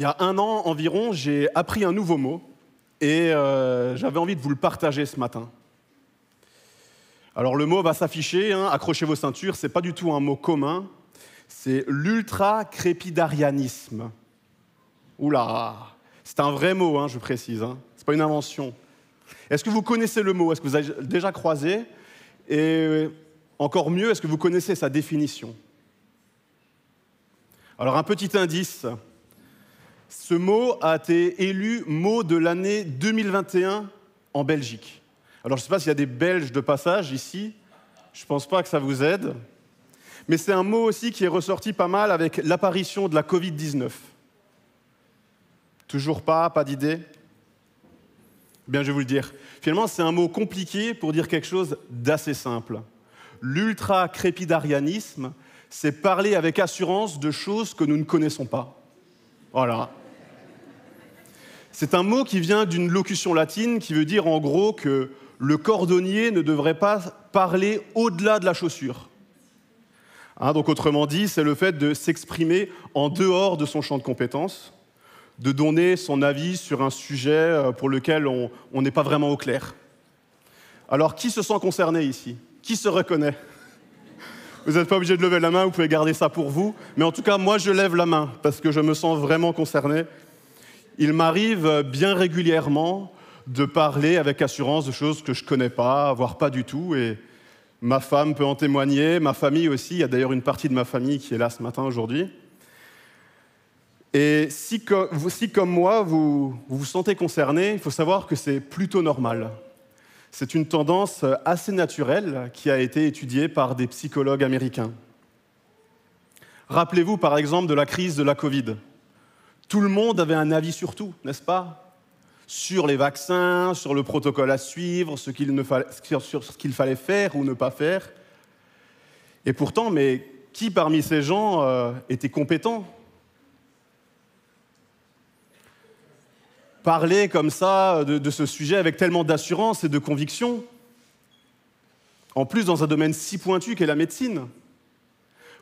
Il y a un an environ, j'ai appris un nouveau mot et euh, j'avais envie de vous le partager ce matin. Alors le mot va s'afficher, hein, accrochez vos ceintures, c'est pas du tout un mot commun, c'est l'ultra-crépidarianisme. Oula, c'est un vrai mot, hein, je précise, hein. c'est pas une invention. Est-ce que vous connaissez le mot? Est-ce que vous avez déjà croisé? Et encore mieux, est-ce que vous connaissez sa définition? Alors un petit indice, ce mot a été élu mot de l'année 2021 en Belgique. Alors je ne sais pas s'il y a des Belges de passage ici, je ne pense pas que ça vous aide, mais c'est un mot aussi qui est ressorti pas mal avec l'apparition de la Covid-19. Toujours pas, pas d'idée? Bien, je vais vous le dire. Finalement, c'est un mot compliqué pour dire quelque chose d'assez simple. L'ultra-crépidarianisme, c'est parler avec assurance de choses que nous ne connaissons pas. Voilà. C'est un mot qui vient d'une locution latine qui veut dire en gros que le cordonnier ne devrait pas parler au-delà de la chaussure. Hein, donc autrement dit, c'est le fait de s'exprimer en dehors de son champ de compétences, de donner son avis sur un sujet euh, pour lequel on n'est pas vraiment au clair. Alors qui se sent concerné ici? Qui se reconnaît? Vous n'êtes pas obligé de lever la main, vous pouvez garder ça pour vous, mais en tout cas, moi je lève la main parce que je me sens vraiment concerné il m'arrive bien régulièrement de parler avec assurance de choses que je ne connais pas, voire pas du tout. Et ma femme peut en témoigner, ma famille aussi. Il y a d'ailleurs une partie de ma famille qui est là ce matin aujourd'hui. Et si, comme moi, vous, vous vous sentez concerné, il faut savoir que c'est plutôt normal. C'est une tendance assez naturelle qui a été étudiée par des psychologues américains. Rappelez-vous par exemple de la crise de la Covid. Tout le monde avait un avis sur tout, n'est-ce pas? Sur les vaccins, sur le protocole à suivre, sur ce qu'il fallait faire ou ne pas faire. Et pourtant, mais qui parmi ces gens euh, était compétent? Parler comme ça de, de ce sujet avec tellement d'assurance et de conviction, en plus dans un domaine si pointu qu'est la médecine.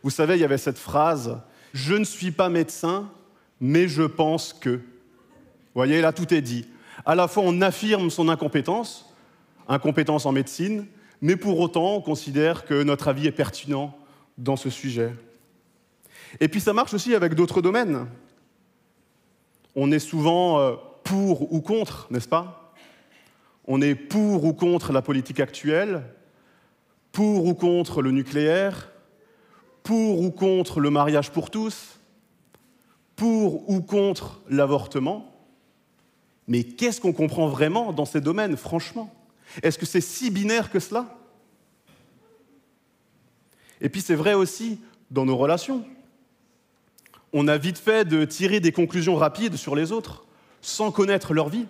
Vous savez, il y avait cette phrase ⁇ Je ne suis pas médecin, mais je pense que. Vous voyez, là, tout est dit. À la fois, on affirme son incompétence, incompétence en médecine, mais pour autant, on considère que notre avis est pertinent dans ce sujet. Et puis, ça marche aussi avec d'autres domaines. On est souvent euh, pour ou contre, n'est-ce pas? On est pour ou contre la politique actuelle, pour ou contre le nucléaire, pour ou contre le mariage pour tous, pour ou contre l'avortement. Mais qu'est-ce qu'on comprend vraiment dans ces domaines, franchement? Est-ce que c'est si binaire que cela? Et puis c'est vrai aussi dans nos relations. On a vite fait de tirer des conclusions rapides sur les autres, sans connaître leur vie.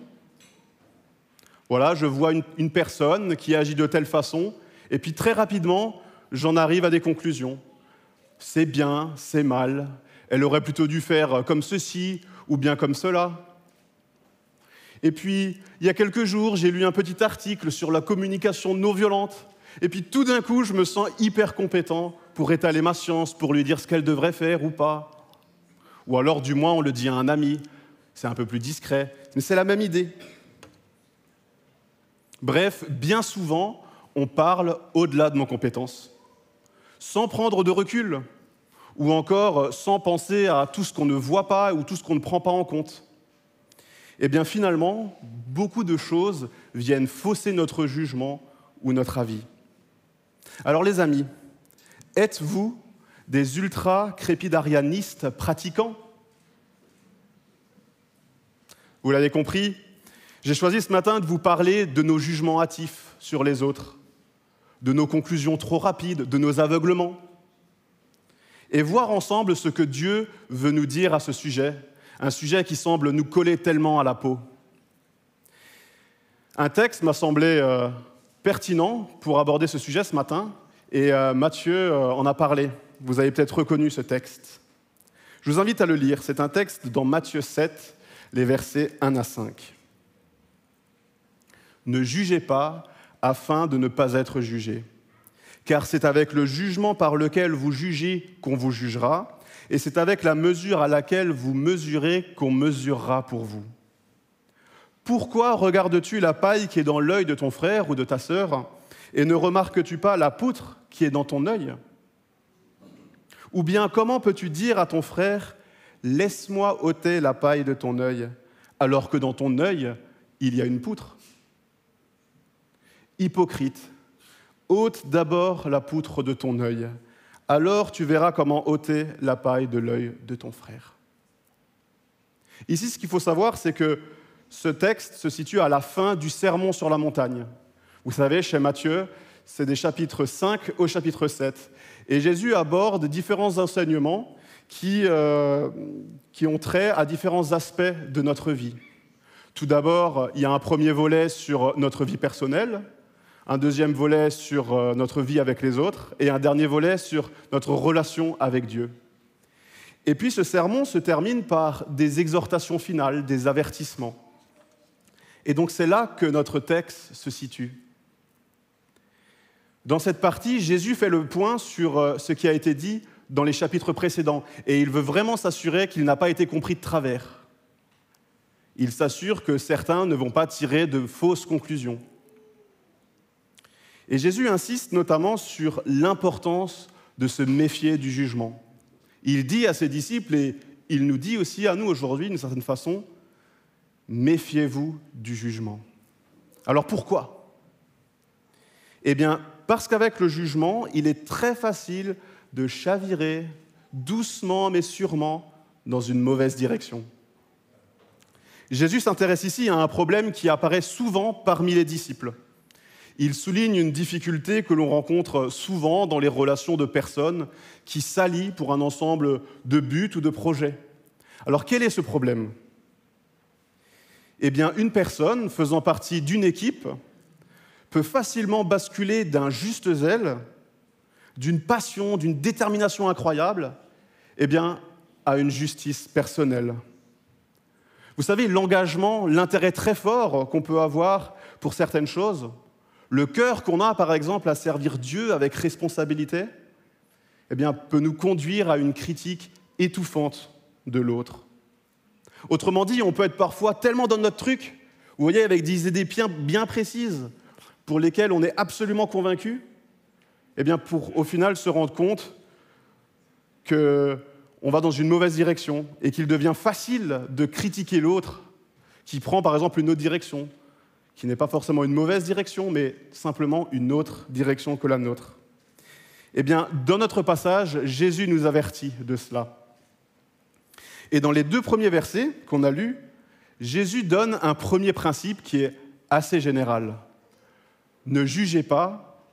Voilà, je vois une, personne qui agit de telle façon, et puis très rapidement, j'en arrive à des conclusions. C'est bien, c'est mal, elle aurait plutôt dû faire comme ceci ou bien comme cela. Et puis, il y a quelques jours, j'ai lu un petit article sur la communication non violente. Et puis tout d'un coup, je me sens hyper compétent pour étaler ma science, pour lui dire ce qu'elle devrait faire ou pas. Ou alors, du moins, on le dit à un ami. C'est un peu plus discret, mais c'est la même idée. Bref, bien souvent, on parle au-delà de nos compétences, sans prendre de recul, ou encore euh, sans penser à tout ce qu'on ne voit pas ou tout ce qu'on ne prend pas en compte. Eh bien finalement, beaucoup de choses viennent fausser notre jugement ou notre avis. Alors les amis, êtes-vous des ultra-crépidarianistes pratiquants? Vous l'avez compris, j'ai choisi ce matin de vous parler de nos jugements hâtifs sur les autres, de nos conclusions trop rapides, de nos aveuglements, et voir ensemble ce que Dieu veut nous dire à ce sujet, un sujet qui semble nous coller tellement à la peau. Un texte m'a semblé euh, pertinent pour aborder ce sujet ce matin, et euh, Matthieu euh, en a parlé. Vous avez peut-être reconnu ce texte. Je vous invite à le lire. C'est un texte dans Matthieu 7, les versets 1 à 5. Ne jugez pas afin de ne pas être jugés car c'est avec le jugement par lequel vous jugez qu'on vous jugera, et c'est avec la mesure à laquelle vous mesurez qu'on mesurera pour vous. Pourquoi regardes-tu la paille qui est dans l'œil de ton frère ou de ta sœur et ne remarques-tu pas la poutre qui est dans ton œil? Ou bien comment peux-tu dire à ton frère Laisse-moi ôter la paille de ton œil, alors que dans ton œil, il y a une poutre Hypocrite, ôte d'abord la poutre de ton œil, alors tu verras comment ôter la paille de l'œil de ton frère. Ici, ce qu'il faut savoir, c'est que ce texte se situe à la fin du sermon sur la montagne. Vous savez, chez Matthieu, c'est des chapitres 5 au chapitre 7. Et Jésus aborde différents enseignements qui, euh, qui ont trait à différents aspects de notre vie. Tout d'abord, il y a un premier volet sur notre vie personnelle, un deuxième volet sur euh, notre vie avec les autres et un dernier volet sur notre relation avec Dieu. Et puis ce sermon se termine par des exhortations finales, des avertissements. Et donc c'est là que notre texte se situe. Dans cette partie, Jésus fait le point sur euh, ce qui a été dit dans les chapitres précédents, et il veut vraiment s'assurer qu'il n'a pas été compris de travers. Il s'assure que certains ne vont pas tirer de fausses conclusions. Et Jésus insiste notamment sur l'importance de se méfier du jugement. Il dit à ses disciples, et il nous dit aussi à nous aujourd'hui d'une certaine façon, méfiez-vous du jugement. Alors pourquoi? Eh bien, parce qu'avec le jugement, il est très facile de chavirer doucement mais sûrement dans une mauvaise direction. Jésus s'intéresse ici à un problème qui apparaît souvent parmi les disciples. Il souligne une difficulté que l'on rencontre souvent dans les relations de personnes qui s'allient pour un ensemble de buts ou de projets. Alors quel est ce problème? Eh bien, une personne faisant partie d'une équipe peut facilement basculer d'un juste zèle, d'une passion, d'une détermination incroyable, eh bien, à une justice personnelle. Vous savez, l'engagement, l'intérêt très fort qu'on peut avoir pour certaines choses, le cœur qu'on a, par exemple, à servir Dieu avec responsabilité, eh peut nous conduire à une critique étouffante de l'autre. Autrement dit, on peut être parfois tellement dans notre truc, vous voyez, avec des idées bien précises, pour lesquelles on est absolument convaincu, eh bien, pour au final se rendre compte qu'on va dans une mauvaise direction et qu'il devient facile de critiquer l'autre qui prend par exemple une autre direction, qui n'est pas forcément une mauvaise direction, mais simplement une autre direction que la nôtre. Eh bien, dans notre passage, Jésus nous avertit de cela. Et dans les deux premiers versets qu'on a lus, Jésus donne un premier principe qui est assez général. Ne jugez pas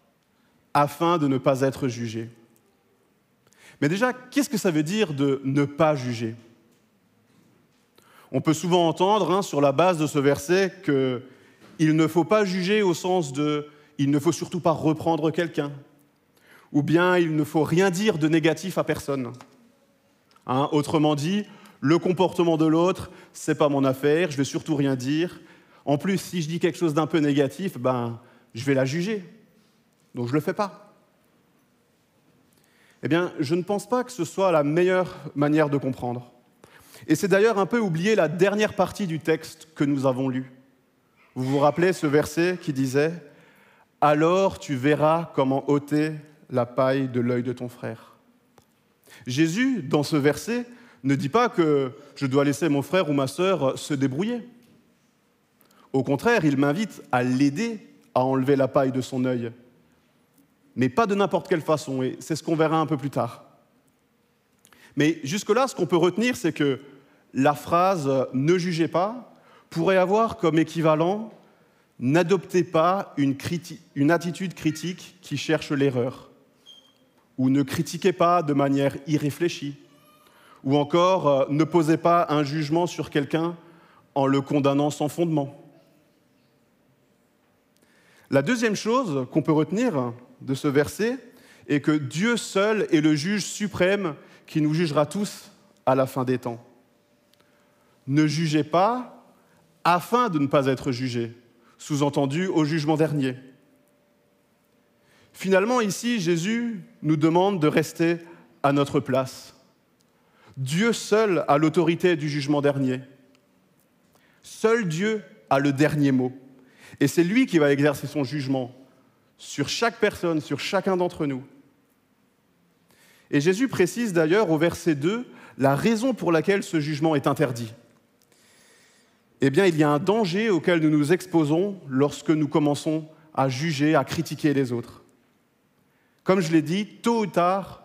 afin de ne pas être jugé. Mais déjà, qu'est-ce que ça veut dire de ne pas juger? On peut souvent entendre, hein, sur la base de ce verset, que il ne faut pas juger au sens de il ne faut surtout pas reprendre quelqu'un, ou bien il ne faut rien dire de négatif à personne. Hein, autrement dit, le comportement de l'autre, c'est pas mon affaire, je vais surtout rien dire. En plus, si je dis quelque chose d'un peu négatif, ben, je vais la juger. Donc je ne le fais pas. Eh bien, je ne pense pas que ce soit la meilleure manière de comprendre. Et c'est d'ailleurs un peu oublier la dernière partie du texte que nous avons lu. Vous vous rappelez ce verset qui disait Alors tu verras comment ôter la paille de l'œil de ton frère. Jésus, dans ce verset, ne dit pas que je dois laisser mon frère ou ma sœur se débrouiller. Au contraire, il m'invite à l'aider à enlever la paille de son œil, mais pas de n'importe quelle façon, et c'est ce qu'on verra un peu plus tard. Mais jusque-là, ce qu'on peut retenir, c'est que la phrase ne jugez pas pourrait avoir comme équivalent N'adoptez pas une, attitude critique qui cherche l'erreur, ou ne critiquez pas de manière irréfléchie, ou encore euh, ne posez pas un jugement sur quelqu'un en le condamnant sans fondement. La deuxième chose qu'on peut retenir de ce verset est que Dieu seul est le juge suprême qui nous jugera tous à la fin des temps. Ne jugez pas afin de ne pas être jugé, sous-entendu au jugement dernier. Finalement, ici, Jésus nous demande de rester à notre place, Dieu seul a l'autorité du jugement dernier. Seul Dieu a le dernier mot. Et c'est lui qui va exercer son jugement sur chaque personne, sur chacun d'entre nous. Et Jésus précise d'ailleurs au verset 2 la raison pour laquelle ce jugement est interdit. Eh bien, il y a un danger auquel nous nous exposons lorsque nous commençons à juger, à critiquer les autres. Comme je l'ai dit, tôt ou tard,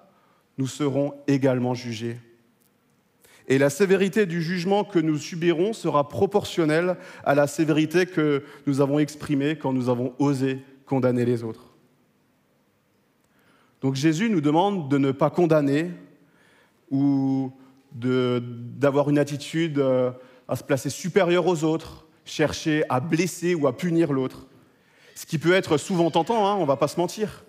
nous serons également jugés. Et la sévérité du jugement que nous subirons sera proportionnelle à la sévérité que nous avons exprimée quand nous avons osé condamner les autres. Donc Jésus nous demande de ne pas condamner ou d'avoir une attitude euh, à se placer supérieur aux autres, chercher à blesser ou à punir l'autre. Ce qui peut être souvent tentant, hein, on ne va pas se mentir.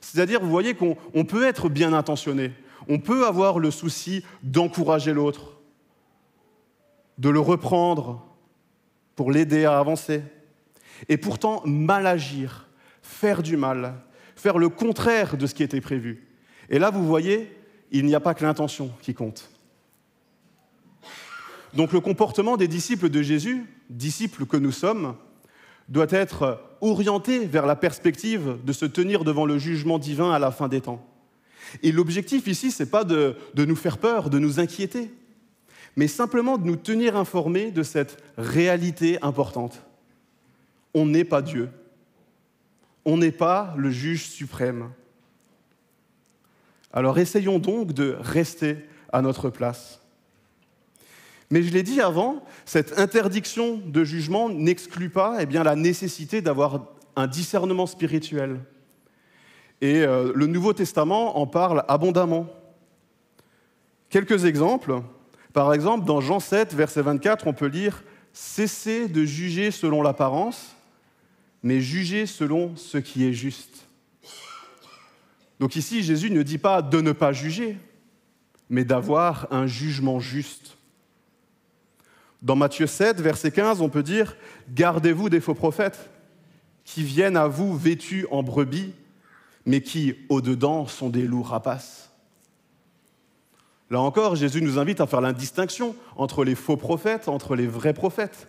C'est-à-dire, vous voyez qu'on peut être bien intentionné, on peut avoir le souci d'encourager l'autre, de le reprendre pour l'aider à avancer, et pourtant mal agir, faire du mal, faire le contraire de ce qui était prévu. Et là, vous voyez, il n'y a pas que l'intention qui compte. Donc le comportement des disciples de Jésus, disciples que nous sommes, doit être orienté vers la perspective de se tenir devant le jugement divin à la fin des temps. Et l'objectif ici, ce n'est pas de, nous faire peur, de nous inquiéter, mais simplement de nous tenir informés de cette réalité importante. On n'est pas Dieu. On n'est pas le juge suprême. Alors essayons donc de rester à notre place. Mais je l'ai dit avant, cette interdiction de jugement n'exclut pas eh la nécessité d'avoir un discernement spirituel. Et euh, le Nouveau Testament en parle abondamment. Quelques exemples. Par exemple, dans Jean 7, verset 24, on peut lire Cessez de juger selon l'apparence, mais jugez selon ce qui est juste. Donc ici, Jésus ne dit pas de ne pas juger, mais d'avoir un jugement juste. Dans Matthieu 7, verset 15, on peut dire Gardez-vous des faux prophètes qui viennent à vous vêtus en brebis, mais qui, au-dedans, sont des loups rapaces. Là encore, Jésus nous invite à faire la distinction entre les faux prophètes, entre les vrais prophètes.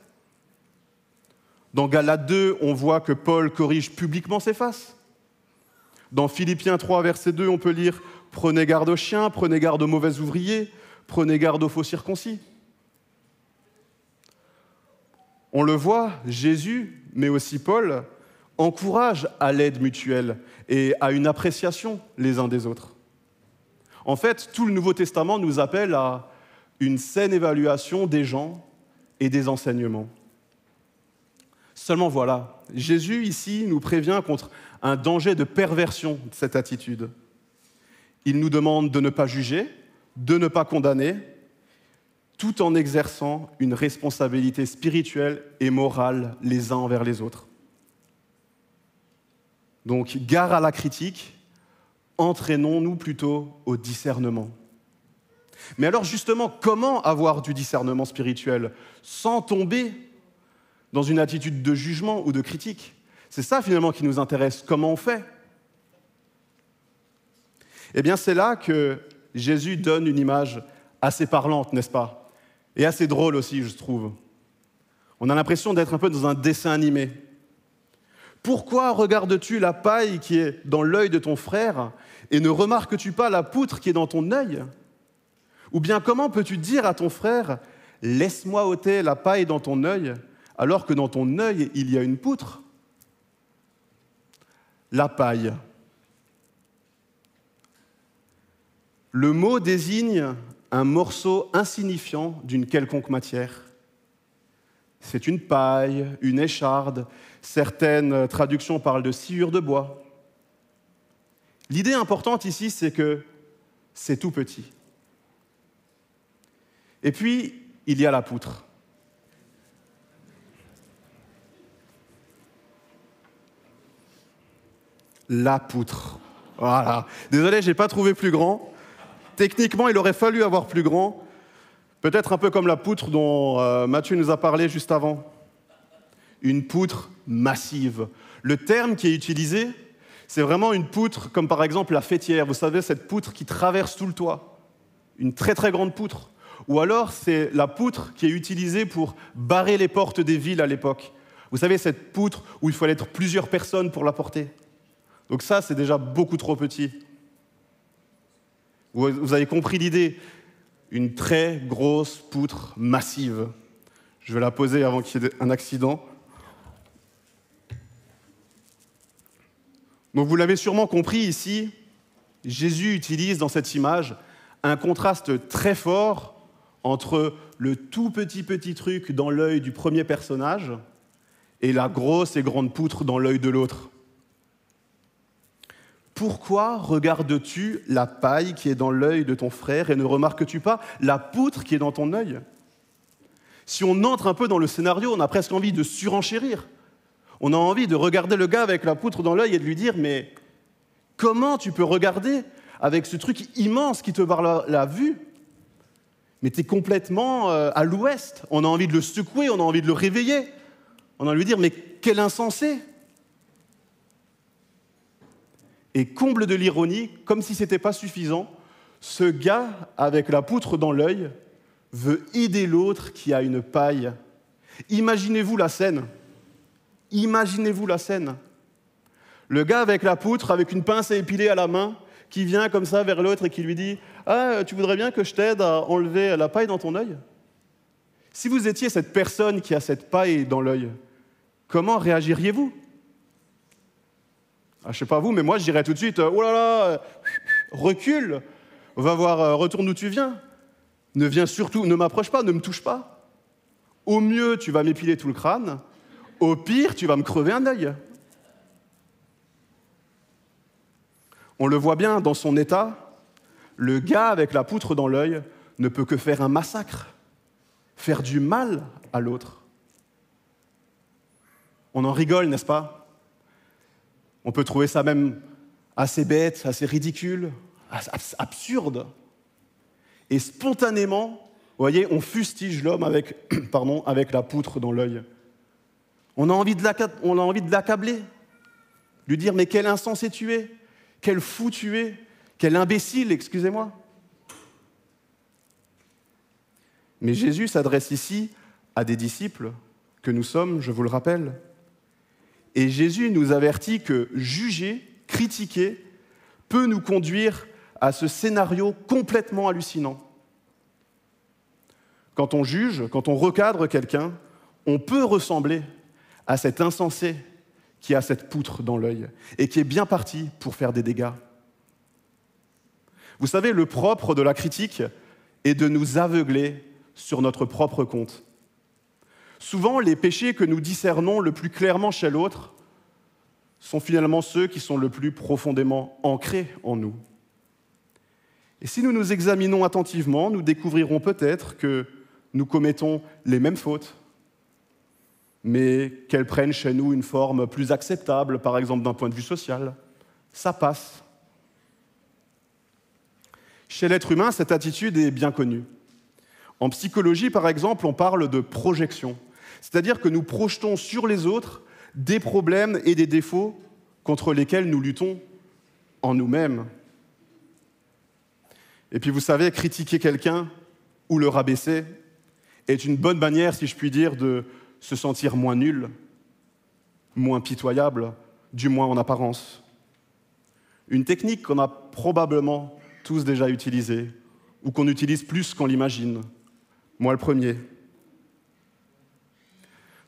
Dans Galates 2, on voit que Paul corrige publiquement ses faces. Dans Philippiens 3, verset 2, on peut lire Prenez garde aux chiens, prenez garde aux mauvais ouvriers, prenez garde aux faux circoncis. On le voit, Jésus, mais aussi Paul, encourage à l'aide mutuelle et à une appréciation les uns des autres. En fait, tout le Nouveau Testament nous appelle à une saine évaluation des gens et des enseignements. Seulement voilà, Jésus ici nous prévient contre un danger de perversion de cette attitude. Il nous demande de ne pas juger, de ne pas condamner, tout en exerçant une responsabilité spirituelle et morale les uns envers les autres. Donc, gare à la critique, entraînons-nous plutôt au discernement. Mais alors justement, comment avoir du discernement spirituel sans tomber dans une attitude de jugement ou de critique? C'est ça finalement qui nous intéresse. Comment on fait? Eh bien, c'est là que Jésus donne une image assez parlante, n'est-ce pas? Et assez drôle aussi, je trouve. On a l'impression d'être un peu dans un dessin animé. Pourquoi regardes-tu la paille qui est dans l'œil de ton frère et ne remarques-tu pas la poutre qui est dans ton œil? Ou bien comment peux-tu dire à ton frère, laisse-moi ôter la paille dans ton œil, alors que dans ton œil il y a une poutre? La paille. Le mot désigne un morceau insignifiant d'une quelconque matière. C'est une paille, une écharde, certaines traductions parlent de sciure de bois. L'idée importante ici, c'est que c'est tout petit. Et puis, il y a la poutre. La poutre. Voilà. Désolé, je n'ai pas trouvé plus grand. Techniquement, il aurait fallu avoir plus grand. Peut-être un peu comme la poutre dont euh, Mathieu nous a parlé juste avant. Une poutre massive. Le terme qui est utilisé, c'est vraiment une poutre comme par exemple la fêtière. Vous savez, cette poutre qui traverse tout le toit. une très très grande poutre. Ou alors c'est la poutre qui est utilisée pour barrer les portes des villes à l'époque. Vous savez, cette poutre où il fallait être plusieurs personnes pour la porter. Donc ça, c'est déjà beaucoup trop petit. Vous avez compris l'idée Une très grosse poutre massive. Je vais la poser avant qu'il y ait un accident. Donc vous l'avez sûrement compris ici, Jésus utilise dans cette image un contraste très fort entre le tout petit petit truc dans l'œil du premier personnage et la grosse et grande poutre dans l'œil de l'autre. Pourquoi regardes-tu la paille qui est dans l'œil de ton frère et ne remarques-tu pas la poutre qui est dans ton œil? Si on entre un peu dans le scénario, on a presque envie de surenchérir. On a envie de regarder le gars avec la poutre dans l'œil et de lui dire Mais comment tu peux regarder avec ce truc immense qui te barre la vue? Mais tu es complètement euh, à l'ouest. On a envie de le secouer, on a envie de le réveiller. On a envie de lui dire, mais quel insensé Et comble de l'ironie, comme si ce n'était pas suffisant, ce gars avec la poutre dans l'œil veut aider l'autre qui a une paille. Imaginez-vous la scène. Imaginez-vous la scène. Le gars avec la poutre, avec une pince à épiler à la main, qui vient comme ça vers l'autre et qui lui dit ah, tu voudrais bien que je t'aide à enlever la paille dans ton œil? Si vous étiez cette personne qui a cette paille dans l'œil, comment réagiriez-vous? Je ne sais pas vous, mais moi je dirais tout de suite Oh là là, recule, va voir, euh, retourne où tu viens. Ne viens surtout, ne m'approche pas, ne me touche pas. Au mieux, tu vas m'épiler tout le crâne. Au pire, tu vas me crever un œil. On le voit bien dans son état, le gars avec la poutre dans l'œil ne peut que faire un massacre, faire du mal à l'autre. On en rigole, n'est-ce pas? On peut trouver ça même assez bête, assez ridicule, absurde. Et spontanément, vous voyez, on fustige l'homme avec, pardon, avec la poutre dans l'œil. On a envie de l'accabler, lui dire Mais quel insensé tu es Quel fou tu es quel imbécile, excusez-moi. Mais Jésus s'adresse ici à des disciples que nous sommes, je vous le rappelle. Et Jésus nous avertit que juger, critiquer, peut nous conduire à ce scénario complètement hallucinant. Quand on juge, quand on recadre quelqu'un, on peut ressembler à cet insensé qui a cette poutre dans l'œil et qui est bien parti pour faire des dégâts. Vous savez, le propre de la critique est de nous aveugler sur notre propre compte. Souvent, les péchés que nous discernons le plus clairement chez l'autre sont finalement ceux qui sont le plus profondément ancrés en nous. Et si nous nous examinons attentivement, nous découvrirons peut-être que nous commettons les mêmes fautes, mais qu'elles prennent chez nous une forme plus acceptable, par exemple d'un point de vue social. Ça passe. Chez l'être humain, cette attitude est bien connue. En psychologie, par exemple, on parle de projection, c'est-à-dire que nous projetons sur les autres des problèmes et des défauts contre lesquels nous luttons en nous-mêmes. Et puis vous savez, critiquer quelqu'un ou le rabaisser est une bonne manière, si je puis dire, de se sentir moins nul, moins pitoyable, du moins en apparence. Une technique qu'on a probablement tous déjà utilisés, ou qu'on utilise plus qu'on l'imagine. Moi le premier.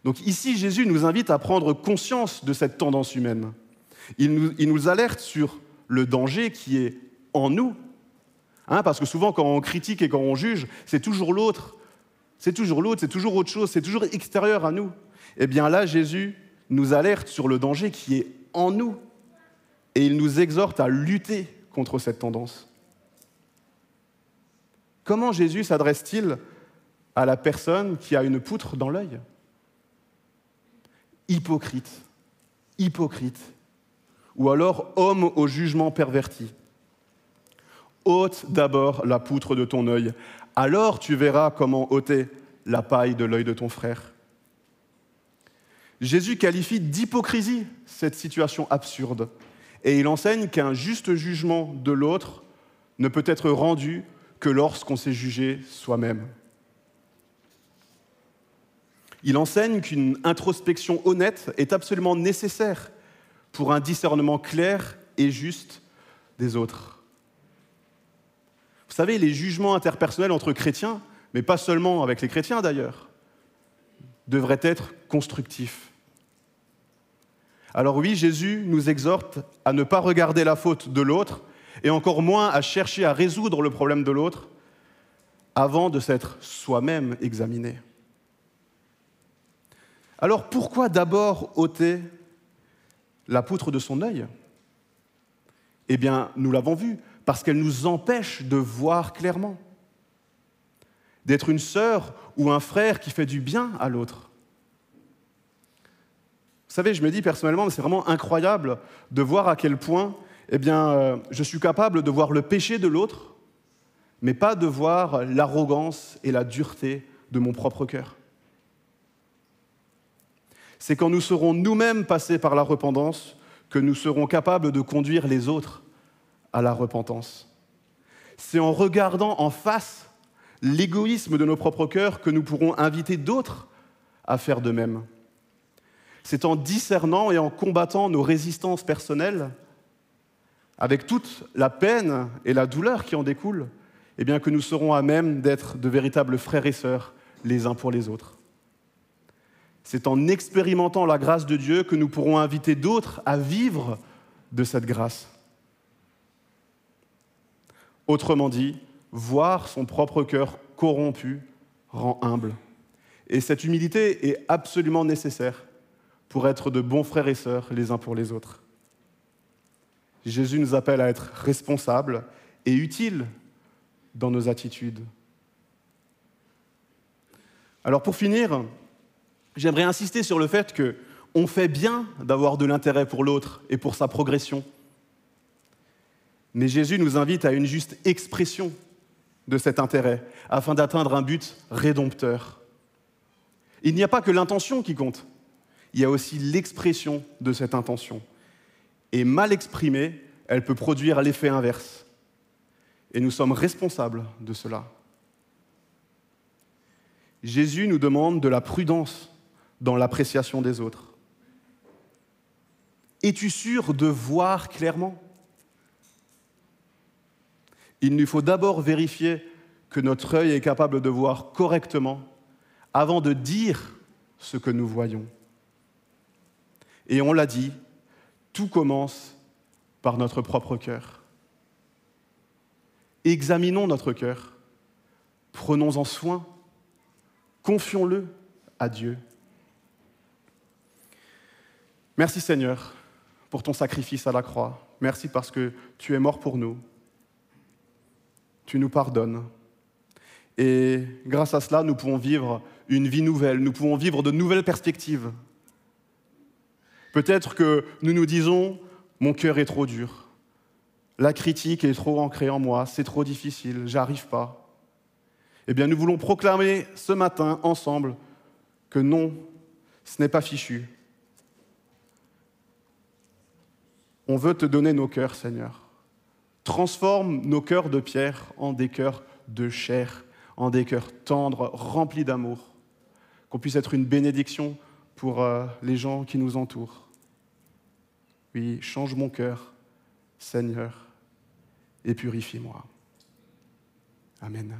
Donc ici, Jésus nous invite à prendre conscience de cette tendance humaine. Il nous, alerte sur le danger qui est en nous. Hein, parce que souvent, quand on critique et quand on juge, c'est toujours l'autre. C'est toujours l'autre, c'est toujours autre chose, c'est toujours extérieur à nous. Eh bien là, Jésus nous alerte sur le danger qui est en nous. Et il nous exhorte à lutter contre cette tendance. Comment Jésus s'adresse-t-il à la personne qui a une poutre dans l'œil? Hypocrite, hypocrite, ou alors homme au jugement perverti. ôte d'abord la poutre de ton œil, alors tu verras comment ôter la paille de l'œil de ton frère. Jésus qualifie d'hypocrisie cette situation absurde et il enseigne qu'un juste jugement de l'autre ne peut être rendu que lorsqu'on s'est jugé soi-même. Il enseigne qu'une introspection honnête est absolument nécessaire pour un discernement clair et juste des autres. Vous savez, les jugements interpersonnels entre chrétiens, mais pas seulement avec les chrétiens d'ailleurs, devraient être constructifs. Alors oui, Jésus nous exhorte à ne pas regarder la faute de l'autre, et encore moins à chercher à résoudre le problème de l'autre, avant de s'être soi-même examiné. Alors pourquoi d'abord ôter la poutre de son œil? Eh bien, nous l'avons vu, parce qu'elle nous empêche de voir clairement, d'être une sœur ou un frère qui fait du bien à l'autre. Vous savez, je me dis personnellement, c'est vraiment incroyable de voir à quel point eh bien, euh, je suis capable de voir le péché de l'autre, mais pas de voir l'arrogance et la dureté de mon propre cœur c'est quand nous serons nous-mêmes passés par la repentance que nous serons capables de conduire les autres à la repentance. C'est en regardant en face l'égoïsme de nos propres cœurs que nous pourrons inviter d'autres à faire de même. C'est en discernant et en combattant nos résistances personnelles, avec toute la peine et la douleur qui en découlent, eh bien que nous serons à même d'être de véritables frères et sœurs les uns pour les autres. C'est en expérimentant la grâce de Dieu que nous pourrons inviter d'autres à vivre de cette grâce. Autrement dit, voir son propre cœur corrompu rend humble. Et cette humilité est absolument nécessaire pour être de bons frères et sœurs les uns pour les autres. Jésus nous appelle à être responsables et utiles dans nos attitudes. Alors pour finir, j'aimerais insister sur le fait qu'on fait bien d'avoir de l'intérêt pour l'autre et pour sa progression. Mais Jésus nous invite à une juste expression de cet intérêt afin d'atteindre un but rédempteur. Il n'y a pas que l'intention qui compte, il y a aussi l'expression de cette intention. Et mal exprimée, elle peut produire l'effet inverse. Et nous sommes responsables de cela. Jésus nous demande de la prudence dans l'appréciation des autres Es-tu sûr de voir clairement? Il nous faut d'abord vérifier que notre œil est capable de voir correctement avant de dire ce que nous voyons. Et on l'a dit, tout commence par notre propre cœur. Examinons notre cœur, prenons-en soin, confions-le à Dieu. Merci Seigneur pour ton sacrifice à la croix. Merci parce que tu es mort pour nous. Tu nous pardonnes. Et grâce à cela, nous pouvons vivre une vie nouvelle, nous pouvons vivre de nouvelles perspectives. Peut-être que nous nous disons, mon cœur est trop dur, la critique est trop ancrée en moi, c'est trop difficile, j'arrive pas. Eh bien, nous voulons proclamer ce matin ensemble que non, ce n'est pas fichu, On veut te donner nos cœurs, Seigneur. Transforme nos cœurs de pierre en des cœurs de chair, en des cœurs tendres, remplis d'amour. Qu'on puisse être une bénédiction pour euh, les gens qui nous entourent. Oui, change mon cœur, Seigneur, et purifie-moi. Amen.